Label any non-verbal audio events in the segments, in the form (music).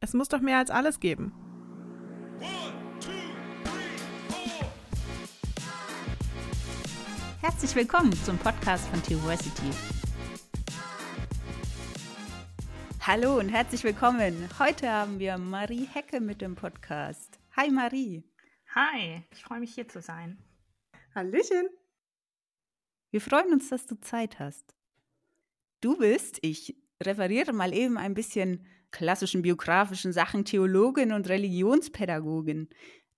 Es muss doch mehr als alles geben. Herzlich willkommen zum Podcast von Theoversity. Hallo und herzlich willkommen. Heute haben wir Marie Hecke mit dem Podcast. Hi Marie. Hi, ich freue mich hier zu sein. Hallöchen. Wir freuen uns, dass du Zeit hast. Du bist, ich referiere mal eben ein bisschen klassischen biografischen Sachen, Theologin und Religionspädagogin,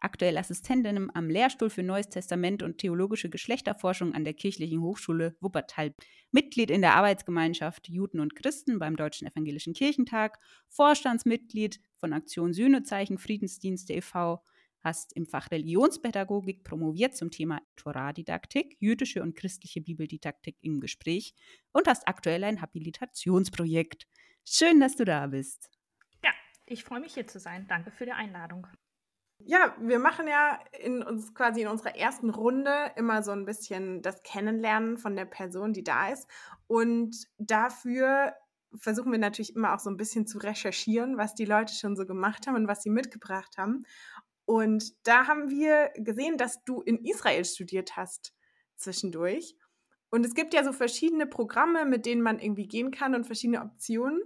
aktuell Assistentin am Lehrstuhl für Neues Testament und theologische Geschlechterforschung an der Kirchlichen Hochschule Wuppertal, Mitglied in der Arbeitsgemeinschaft Juden und Christen beim Deutschen Evangelischen Kirchentag, Vorstandsmitglied von Aktion Sühnezeichen Friedensdienste e.V., hast im Fach Religionspädagogik promoviert zum Thema Torah-Didaktik, jüdische und christliche Bibeldidaktik im Gespräch und hast aktuell ein Habilitationsprojekt. Schön, dass du da bist. Ja, ich freue mich hier zu sein. Danke für die Einladung. Ja, wir machen ja in uns quasi in unserer ersten Runde immer so ein bisschen das Kennenlernen von der Person, die da ist. Und dafür versuchen wir natürlich immer auch so ein bisschen zu recherchieren, was die Leute schon so gemacht haben und was sie mitgebracht haben. Und da haben wir gesehen, dass du in Israel studiert hast zwischendurch. Und es gibt ja so verschiedene Programme, mit denen man irgendwie gehen kann und verschiedene Optionen.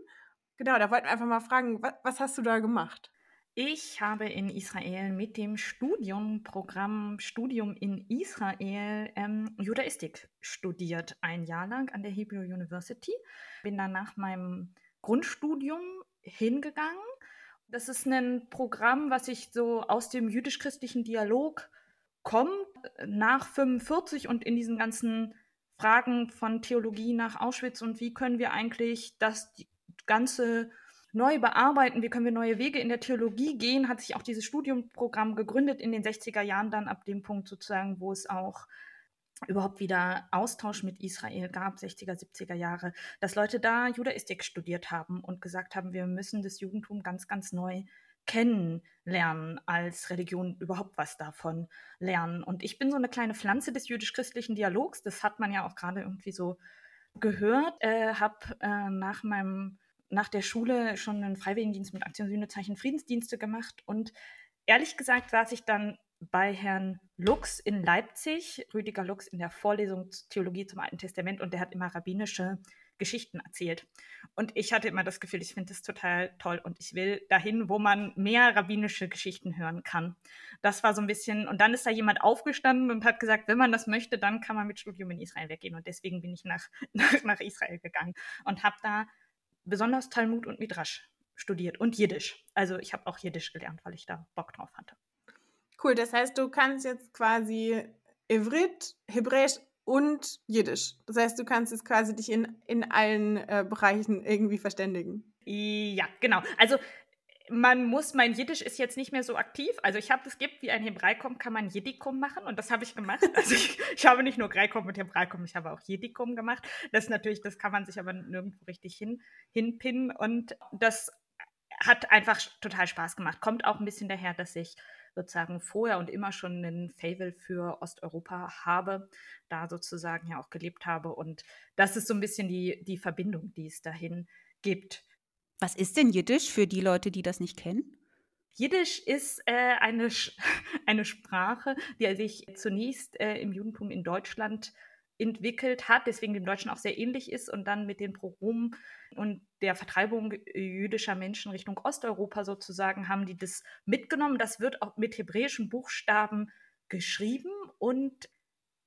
Genau, da wollten wir einfach mal fragen, was, was hast du da gemacht? Ich habe in Israel mit dem Studiumprogramm Studium in Israel ähm, Judaistik studiert, ein Jahr lang an der Hebrew University. Bin dann nach meinem Grundstudium hingegangen das ist ein Programm, was sich so aus dem jüdisch-christlichen Dialog kommt, nach 45 und in diesen ganzen Fragen von Theologie nach Auschwitz und wie können wir eigentlich das Ganze neu bearbeiten, wie können wir neue Wege in der Theologie gehen, hat sich auch dieses Studiumprogramm gegründet in den 60er Jahren dann ab dem Punkt sozusagen, wo es auch überhaupt wieder Austausch mit Israel gab, 60er, 70er Jahre, dass Leute da Judaistik studiert haben und gesagt haben, wir müssen das Judentum ganz, ganz neu kennenlernen als Religion, überhaupt was davon lernen. Und ich bin so eine kleine Pflanze des jüdisch-christlichen Dialogs, das hat man ja auch gerade irgendwie so gehört, äh, habe äh, nach meinem nach der Schule schon einen Freiwilligendienst mit Aktion Sühnezeichen Friedensdienste gemacht. Und ehrlich gesagt saß ich dann bei Herrn Lux in Leipzig, Rüdiger Lux in der Vorlesung Theologie zum Alten Testament. Und der hat immer rabbinische Geschichten erzählt. Und ich hatte immer das Gefühl, ich finde das total toll und ich will dahin, wo man mehr rabbinische Geschichten hören kann. Das war so ein bisschen, und dann ist da jemand aufgestanden und hat gesagt, wenn man das möchte, dann kann man mit Studium in Israel weggehen. Und deswegen bin ich nach, (laughs) nach, nach Israel gegangen und habe da besonders Talmud und Midrash studiert und Jiddisch. Also ich habe auch Jiddisch gelernt, weil ich da Bock drauf hatte. Cool, das heißt, du kannst jetzt quasi Ivrit, Hebräisch und Jiddisch. Das heißt, du kannst jetzt quasi dich in, in allen äh, Bereichen irgendwie verständigen. Ja, genau. Also man muss, mein Jiddisch ist jetzt nicht mehr so aktiv. Also ich habe, es gibt wie ein Hebraikum, kann man Jiddikum machen und das habe ich gemacht. (laughs) Also ich, ich, habe nicht nur Greikum und Hebraikum, ich habe auch Jiddikum gemacht. Das natürlich, das kann man sich aber nirgendwo richtig hin, hinpinnen und das hat einfach total Spaß gemacht. Kommt auch ein bisschen daher, dass ich sozusagen vorher und immer schon einen Favel für Osteuropa habe, da sozusagen ja auch gelebt habe. Und das ist so ein bisschen die, die Verbindung, die es dahin gibt. Was ist denn Jiddisch für die Leute, die das nicht kennen? Jiddisch ist äh, eine, (laughs) eine Sprache, die sich zunächst äh, im Judentum in Deutschland entwickelt hat, deswegen dem Deutschen auch sehr ähnlich ist und dann mit den Progromen und der Vertreibung jüdischer Menschen Richtung Osteuropa sozusagen haben die das mitgenommen. Das wird auch mit hebräischen Buchstaben geschrieben und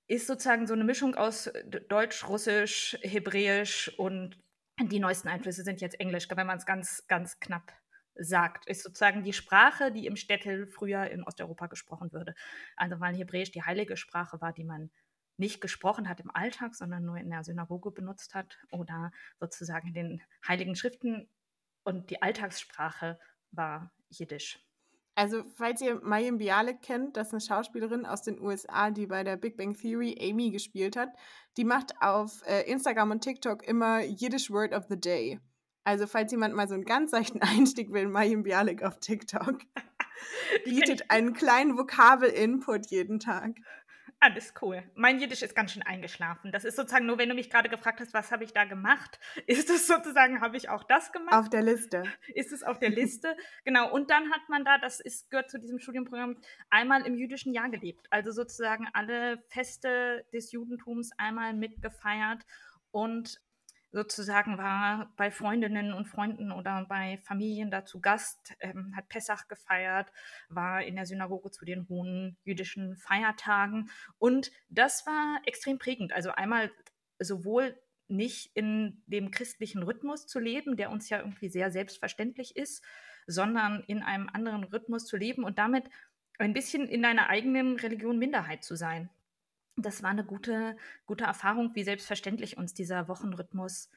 ist sozusagen so eine Mischung aus Deutsch, Russisch, Hebräisch und die neuesten Einflüsse sind jetzt Englisch, wenn man es ganz, ganz knapp sagt, ist sozusagen die Sprache, die im Städtel früher in Osteuropa gesprochen würde. Also weil Hebräisch die heilige Sprache war, die man nicht gesprochen hat im Alltag, sondern nur in der Synagoge benutzt hat oder sozusagen in den heiligen Schriften. Und die Alltagssprache war Jiddisch. Also, falls ihr Mayim Bialik kennt, das ist eine Schauspielerin aus den USA, die bei der Big Bang Theory Amy gespielt hat, die macht auf äh, Instagram und TikTok immer Yiddish Word of the Day. Also, falls jemand mal so einen ganz seichten (laughs) Einstieg will, Mayim Bialik auf TikTok (laughs) bietet einen kleinen Vokabel-Input jeden Tag. Alles cool. Mein Jiddisch ist ganz schön eingeschlafen. Das ist sozusagen nur, wenn du mich gerade gefragt hast, was habe ich da gemacht, (laughs) ist es sozusagen, habe ich auch das gemacht. Auf der Liste. Ist es auf der Liste. (laughs) genau. Und dann hat man da, das ist, gehört zu diesem Studienprogramm, einmal im jüdischen Jahr gelebt. Also sozusagen alle Feste des Judentums einmal mitgefeiert und sozusagen war bei Freundinnen und Freunden oder bei Familien da zu Gast, ähm, hat Pessach gefeiert, war in der Synagoge zu den hohen jüdischen Feiertagen. Und das war extrem prägend. Also einmal sowohl nicht in dem christlichen Rhythmus zu leben, der uns ja irgendwie sehr selbstverständlich ist, sondern in einem anderen Rhythmus zu leben und damit ein bisschen in deiner eigenen Religion Minderheit zu sein das war eine gute, gute Erfahrung, wie selbstverständlich uns dieser Wochenrhythmus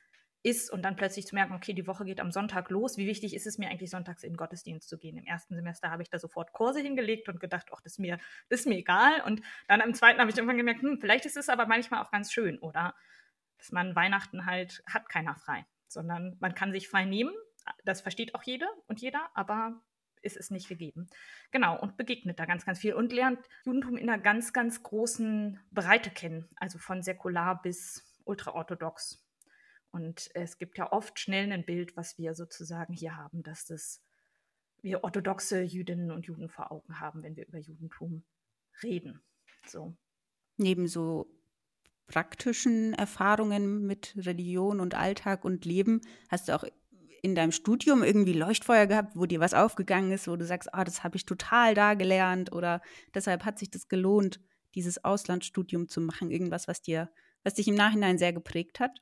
ist und dann plötzlich zu merken, okay, die Woche geht am Sonntag los. Wie wichtig ist es mir eigentlich, sonntags in den Gottesdienst zu gehen? Im ersten Semester habe ich da sofort Kurse hingelegt und gedacht, ach, das ist mir, das ist mir egal. Und dann im zweiten habe ich irgendwann gemerkt, hm, vielleicht ist es aber manchmal auch ganz schön, oder? Dass man Weihnachten halt hat keiner frei, sondern man kann sich frei nehmen. Das versteht auch jeder und jeder, aber ist es nicht gegeben. Genau, und begegnet da ganz, ganz viel und lernt Judentum in einer ganz, ganz großen Breite kennen, also von säkular bis ultraorthodox. Und es gibt ja oft schnell ein Bild, was wir sozusagen hier haben, dass das wir orthodoxe Jüdinnen und Juden vor Augen haben, wenn wir über Judentum reden. So. Neben so praktischen Erfahrungen mit Religion und Alltag und Leben hast du auch in deinem Studium irgendwie Leuchtfeuer gehabt, wo dir was aufgegangen ist, wo du sagst, ah, das habe ich total da gelernt oder deshalb hat sich das gelohnt, dieses Auslandsstudium zu machen, irgendwas, was dir, was dich im Nachhinein sehr geprägt hat?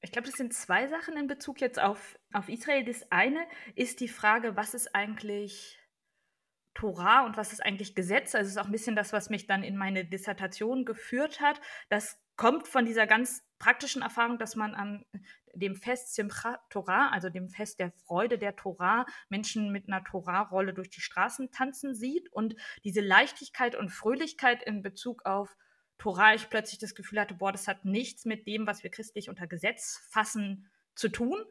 Ich glaube, das sind zwei Sachen in Bezug jetzt auf, auf Israel. Das eine ist die Frage, was ist eigentlich Torah und was ist eigentlich Gesetz? Also es ist auch ein bisschen das, was mich dann in meine Dissertation geführt hat. Das kommt von dieser ganz praktischen Erfahrung, dass man an dem Fest Simchat Torah, also dem Fest der Freude der Torah, Menschen mit einer Torah-Rolle durch die Straßen tanzen sieht und diese Leichtigkeit und Fröhlichkeit in Bezug auf Torah ich plötzlich das Gefühl hatte, boah, das hat nichts mit dem, was wir christlich unter Gesetz fassen, zu tun.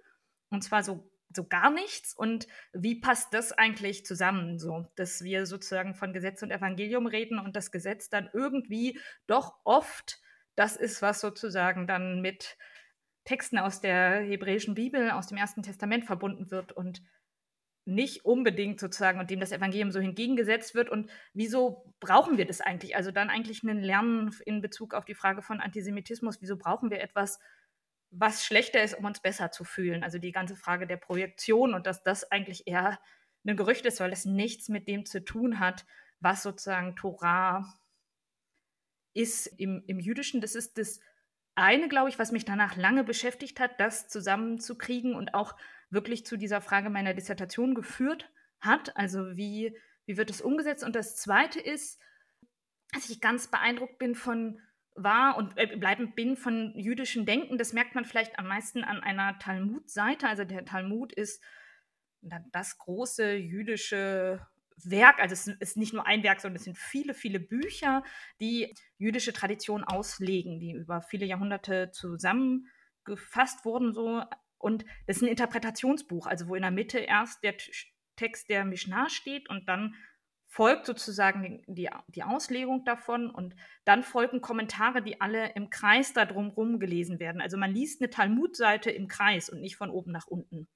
Und zwar so, so gar nichts. Und wie passt das eigentlich zusammen, so, dass wir sozusagen von Gesetz und Evangelium reden und das Gesetz dann irgendwie doch oft das ist, was sozusagen dann mit Texten aus der hebräischen Bibel, aus dem Ersten Testament verbunden wird und nicht unbedingt sozusagen und dem das Evangelium so entgegengesetzt wird. Und wieso brauchen wir das eigentlich? Also dann eigentlich ein Lernen in Bezug auf die Frage von Antisemitismus. Wieso brauchen wir etwas, was schlechter ist, um uns besser zu fühlen? Also die ganze Frage der Projektion und dass das eigentlich eher ein Gerücht ist, weil es nichts mit dem zu tun hat, was sozusagen Torah ist im, im Jüdischen, das ist das eine, glaube ich, was mich danach lange beschäftigt hat, das zusammenzukriegen und auch wirklich zu dieser Frage meiner Dissertation geführt hat. Also wie, wie wird es umgesetzt? Und das zweite ist, dass ich ganz beeindruckt bin von war und äh, bleibend bin von jüdischem Denken. Das merkt man vielleicht am meisten an einer Talmud-Seite. Also der Talmud ist das große jüdische Werk, also es ist nicht nur ein Werk, sondern es sind viele, viele Bücher, die jüdische Tradition auslegen, die über viele Jahrhunderte zusammengefasst wurden so und das ist ein Interpretationsbuch, also wo in der Mitte erst der Text der Mishnah steht und dann folgt sozusagen die, die Auslegung davon und dann folgen Kommentare, die alle im Kreis da drumherum gelesen werden. Also man liest eine Talmud-Seite im Kreis und nicht von oben nach unten.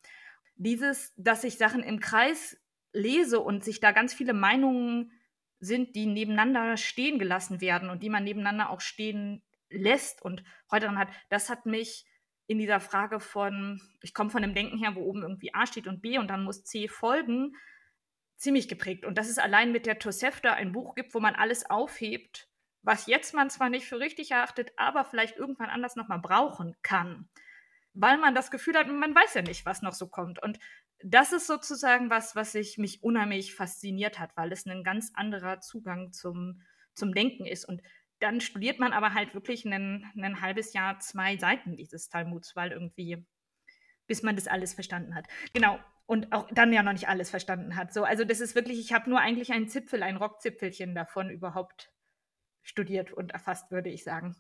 Dieses, dass sich Sachen im Kreis lese und sich da ganz viele Meinungen sind, die nebeneinander stehen gelassen werden und die man nebeneinander auch stehen lässt und heute dann hat, das hat mich in dieser Frage von, ich komme von dem Denken her, wo oben irgendwie A steht und B und dann muss C folgen, ziemlich geprägt. Und dass es allein mit der Tosefta ein Buch gibt, wo man alles aufhebt, was jetzt man zwar nicht für richtig erachtet, aber vielleicht irgendwann anders nochmal brauchen kann. Weil man das Gefühl hat, man weiß ja nicht, was noch so kommt. Und das ist sozusagen was, was ich mich unheimlich fasziniert hat, weil es ein ganz anderer Zugang zum, zum Denken ist. Und dann studiert man aber halt wirklich ein, ein halbes Jahr zwei Seiten dieses Talmuds, weil irgendwie, bis man das alles verstanden hat. Genau. Und auch dann ja noch nicht alles verstanden hat. So, also das ist wirklich, ich habe nur eigentlich einen Zipfel, ein Rockzipfelchen davon überhaupt studiert und erfasst, würde ich sagen.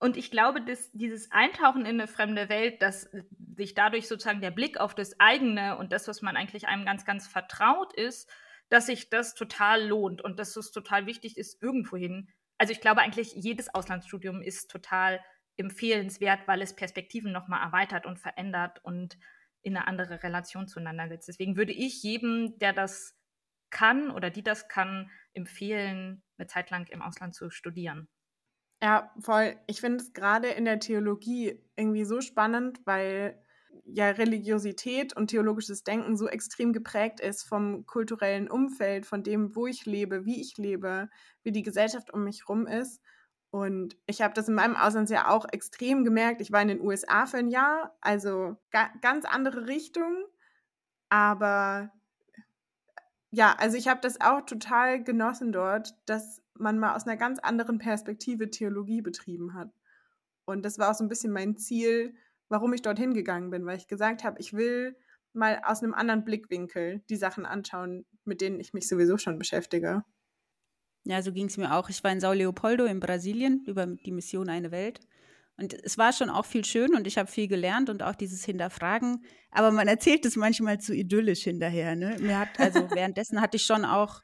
Und ich glaube, dass dieses Eintauchen in eine fremde Welt, dass sich dadurch sozusagen der Blick auf das eigene und das, was man eigentlich einem ganz, ganz vertraut ist, dass sich das total lohnt und dass es total wichtig ist, irgendwohin also ich glaube eigentlich, jedes Auslandsstudium ist total empfehlenswert, weil es Perspektiven nochmal erweitert und verändert und in eine andere Relation zueinander setzt. Deswegen würde ich jedem, der das kann oder die das kann, empfehlen, eine Zeit lang im Ausland zu studieren. Ja, voll. Ich finde es gerade in der Theologie irgendwie so spannend, weil ja Religiosität und theologisches Denken so extrem geprägt ist vom kulturellen Umfeld, von dem, wo ich lebe, wie ich lebe, wie die Gesellschaft um mich rum ist. Und ich habe das in meinem Auslandsjahr auch extrem gemerkt. Ich war in den USA für ein Jahr, also ga ganz andere Richtung. Aber ja, also ich habe das auch total genossen dort, dass man mal aus einer ganz anderen Perspektive Theologie betrieben hat. Und das war auch so ein bisschen mein Ziel, warum ich dorthin gegangen bin, weil ich gesagt habe, ich will mal aus einem anderen Blickwinkel die Sachen anschauen, mit denen ich mich sowieso schon beschäftige. Ja, so ging es mir auch. Ich war in Sao Leopoldo in Brasilien über die Mission Eine Welt. Und es war schon auch viel schön und ich habe viel gelernt und auch dieses Hinterfragen. Aber man erzählt es manchmal zu idyllisch hinterher. Ne? Mir hat, also (laughs) währenddessen hatte ich schon auch,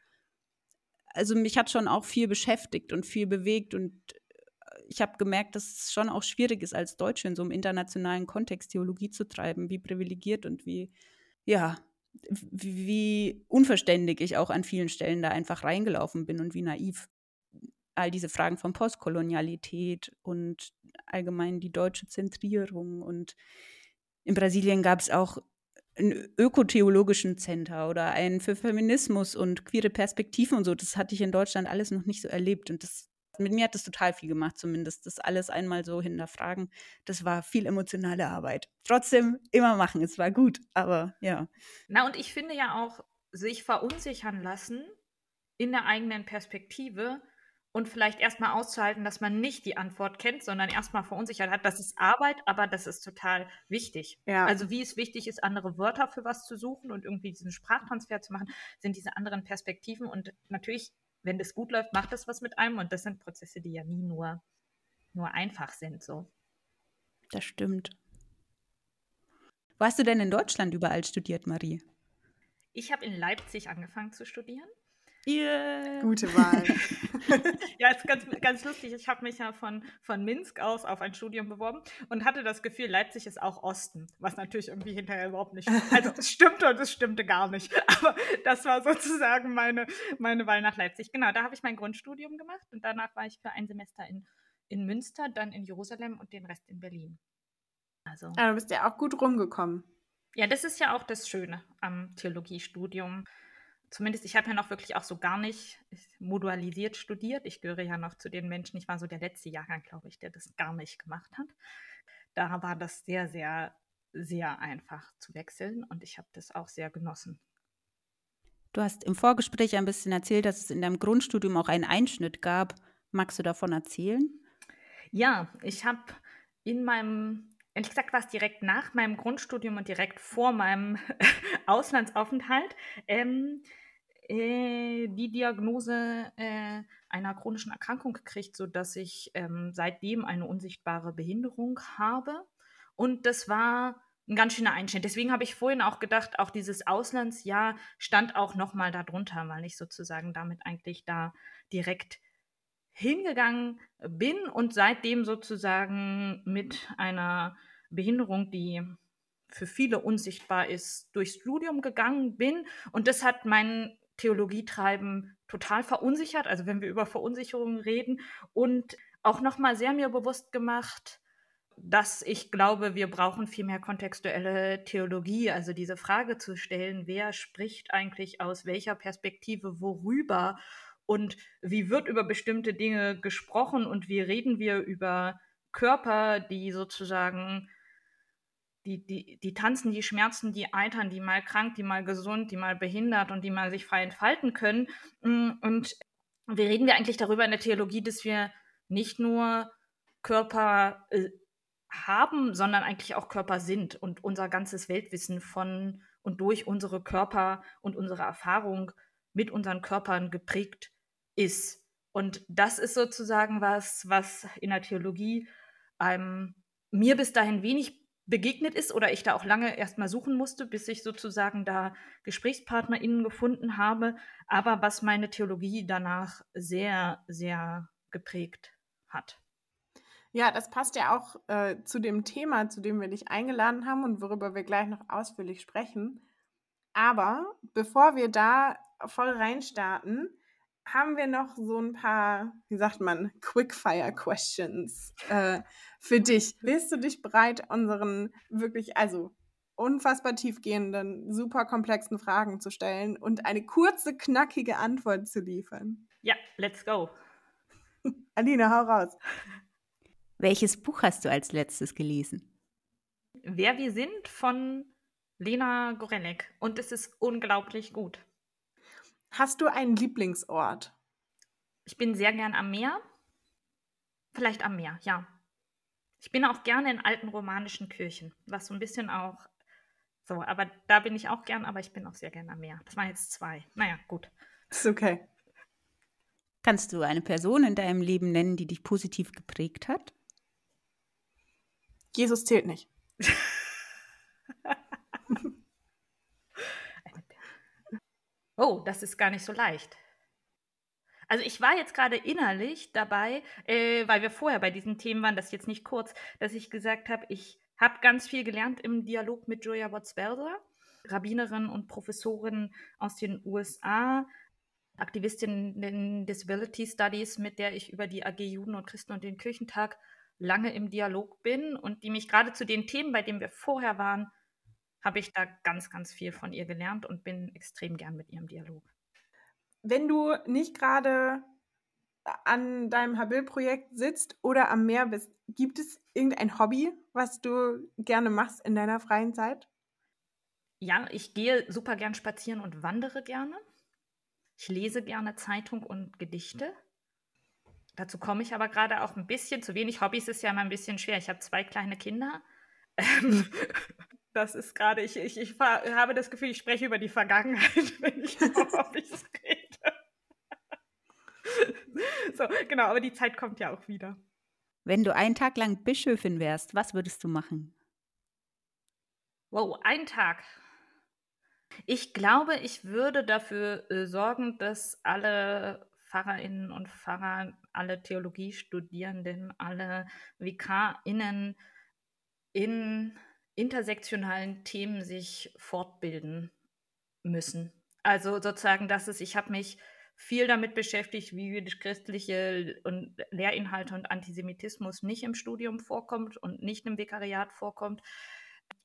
also mich hat schon auch viel beschäftigt und viel bewegt und ich habe gemerkt, dass es schon auch schwierig ist, als Deutsche in so einem internationalen Kontext Theologie zu treiben, wie privilegiert und wie, ja, wie unverständlich ich auch an vielen Stellen da einfach reingelaufen bin und wie naiv. All diese Fragen von Postkolonialität und allgemein die deutsche Zentrierung. Und in Brasilien gab es auch einen ökotheologischen Center oder einen für Feminismus und queere Perspektiven und so. Das hatte ich in Deutschland alles noch nicht so erlebt. Und das mit mir hat das total viel gemacht, zumindest. Das alles einmal so hinterfragen. Das war viel emotionale Arbeit. Trotzdem immer machen, es war gut, aber ja. Na, und ich finde ja auch, sich verunsichern lassen in der eigenen Perspektive und vielleicht erstmal auszuhalten, dass man nicht die Antwort kennt, sondern erstmal verunsichert hat. Das ist Arbeit, aber das ist total wichtig. Ja. Also wie es wichtig ist, andere Wörter für was zu suchen und irgendwie diesen Sprachtransfer zu machen, sind diese anderen Perspektiven. Und natürlich wenn das gut läuft, macht das was mit einem. Und das sind Prozesse, die ja nie nur, nur einfach sind. So. Das stimmt. Wo hast du denn in Deutschland überall studiert, Marie? Ich habe in Leipzig angefangen zu studieren. Yeah. Gute Wahl. (laughs) ja, ist ganz, ganz lustig. Ich habe mich ja von, von Minsk aus auf ein Studium beworben und hatte das Gefühl, Leipzig ist auch Osten, was natürlich irgendwie hinterher überhaupt nicht Also es stimmte und es stimmte gar nicht. (laughs) Aber das war sozusagen meine, meine Wahl nach Leipzig. Genau, da habe ich mein Grundstudium gemacht und danach war ich für ein Semester in, in Münster, dann in Jerusalem und den Rest in Berlin. Also. Ja, du bist ja auch gut rumgekommen. Ja, das ist ja auch das Schöne am Theologiestudium zumindest ich habe ja noch wirklich auch so gar nicht modualisiert studiert. Ich gehöre ja noch zu den Menschen, ich war so der letzte Jahrgang, glaube ich, der das gar nicht gemacht hat. Da war das sehr, sehr, sehr einfach zu wechseln und ich habe das auch sehr genossen. Du hast im Vorgespräch ein bisschen erzählt, dass es in deinem Grundstudium auch einen Einschnitt gab. Magst du davon erzählen? Ja, ich habe in meinem, ehrlich gesagt war es direkt nach meinem Grundstudium und direkt vor meinem (laughs) Auslandsaufenthalt, ähm, äh, die Diagnose äh, einer chronischen Erkrankung gekriegt, sodass ich ähm, seitdem eine unsichtbare Behinderung habe. Und das war ein ganz schöner Einschnitt. Deswegen habe ich vorhin auch gedacht, auch dieses Auslandsjahr stand auch nochmal darunter, weil ich sozusagen damit eigentlich da direkt hingegangen bin und seitdem sozusagen mit einer Behinderung, die für viele unsichtbar ist, durchs Studium gegangen bin. Und das hat mein Theologietreiben total verunsichert, also wenn wir über Verunsicherungen reden und auch nochmal sehr mir bewusst gemacht, dass ich glaube, wir brauchen viel mehr kontextuelle Theologie, also diese Frage zu stellen, wer spricht eigentlich aus welcher Perspektive worüber und wie wird über bestimmte Dinge gesprochen und wie reden wir über Körper, die sozusagen die, die, die tanzen, die schmerzen, die eitern, die mal krank, die mal gesund, die mal behindert und die mal sich frei entfalten können. Mm, und wir reden wir eigentlich darüber in der Theologie, dass wir nicht nur Körper äh, haben, sondern eigentlich auch Körper sind und unser ganzes Weltwissen von und durch unsere Körper und unsere Erfahrung mit unseren Körpern geprägt ist. Und das ist sozusagen was, was in der Theologie einem mir bis dahin wenig begegnet ist oder ich da auch lange erstmal suchen musste, bis ich sozusagen da GesprächspartnerInnen gefunden habe, aber was meine Theologie danach sehr, sehr geprägt hat. Ja, das passt ja auch äh, zu dem Thema, zu dem wir dich eingeladen haben und worüber wir gleich noch ausführlich sprechen. Aber bevor wir da voll reinstarten, haben wir noch so ein paar, wie sagt man, Quickfire-Questions äh, für dich. Bist du dich bereit, unseren wirklich, also unfassbar tiefgehenden, super komplexen Fragen zu stellen und eine kurze, knackige Antwort zu liefern? Ja, let's go. (laughs) Alina, hau raus. Welches Buch hast du als letztes gelesen? Wer wir sind von Lena Gorenek. Und es ist unglaublich gut. Hast du einen Lieblingsort? Ich bin sehr gern am Meer. Vielleicht am Meer, ja. Ich bin auch gerne in alten romanischen Kirchen, was so ein bisschen auch so, aber da bin ich auch gern, aber ich bin auch sehr gern am Meer. Das waren jetzt zwei. Naja, gut. Ist okay. Kannst du eine Person in deinem Leben nennen, die dich positiv geprägt hat? Jesus zählt nicht. (laughs) oh, das ist gar nicht so leicht. Also ich war jetzt gerade innerlich dabei, äh, weil wir vorher bei diesen Themen waren, das jetzt nicht kurz, dass ich gesagt habe, ich habe ganz viel gelernt im Dialog mit Julia Botzberger, Rabbinerin und Professorin aus den USA, Aktivistin in Disability Studies, mit der ich über die AG Juden und Christen und den Kirchentag lange im Dialog bin und die mich gerade zu den Themen, bei denen wir vorher waren, habe ich da ganz, ganz viel von ihr gelernt und bin extrem gern mit ihrem Dialog. Wenn du nicht gerade an deinem Habil-Projekt sitzt oder am Meer bist, gibt es irgendein Hobby, was du gerne machst in deiner freien Zeit? Ja, ich gehe super gern spazieren und wandere gerne. Ich lese gerne Zeitung und Gedichte. Dazu komme ich aber gerade auch ein bisschen. Zu wenig Hobbys ist ja immer ein bisschen schwer. Ich habe zwei kleine Kinder. (laughs) Das ist gerade, ich, ich, ich habe das Gefühl, ich spreche über die Vergangenheit, (laughs) wenn ich über Hobbys rede. so, genau, aber die Zeit kommt ja auch wieder. Wenn du einen Tag lang Bischöfin wärst, was würdest du machen? Wow, einen Tag. Ich glaube, ich würde dafür äh, sorgen, dass alle Pfarrerinnen und Pfarrer, alle Theologiestudierenden, alle VikarInnen in intersektionalen Themen sich fortbilden müssen. Also sozusagen, dass es, ich habe mich viel damit beschäftigt, wie jüdisch-christliche und Lehrinhalte und Antisemitismus nicht im Studium vorkommt und nicht im Vikariat vorkommt.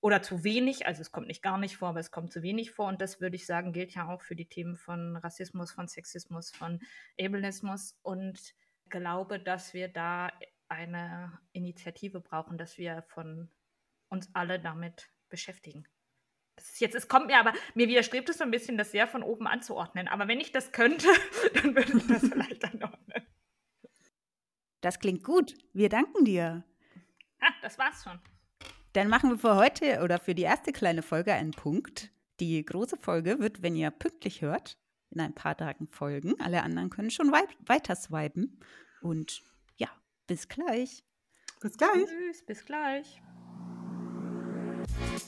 Oder zu wenig, also es kommt nicht gar nicht vor, aber es kommt zu wenig vor. Und das würde ich sagen, gilt ja auch für die Themen von Rassismus, von Sexismus, von Ableismus. Und glaube, dass wir da eine Initiative brauchen, dass wir von uns alle damit beschäftigen. Das ist jetzt, es kommt mir aber, mir widerstrebt es so ein bisschen, das sehr von oben anzuordnen. Aber wenn ich das könnte, (laughs) dann würde ich das vielleicht anordnen. Das klingt gut. Wir danken dir. Ha, das war's schon. Dann machen wir für heute oder für die erste kleine Folge einen Punkt. Die große Folge wird, wenn ihr pünktlich hört, in ein paar Tagen folgen. Alle anderen können schon wei weiter swipen. Und ja, bis gleich. Bis gleich. Tschüss, bis gleich. Bye.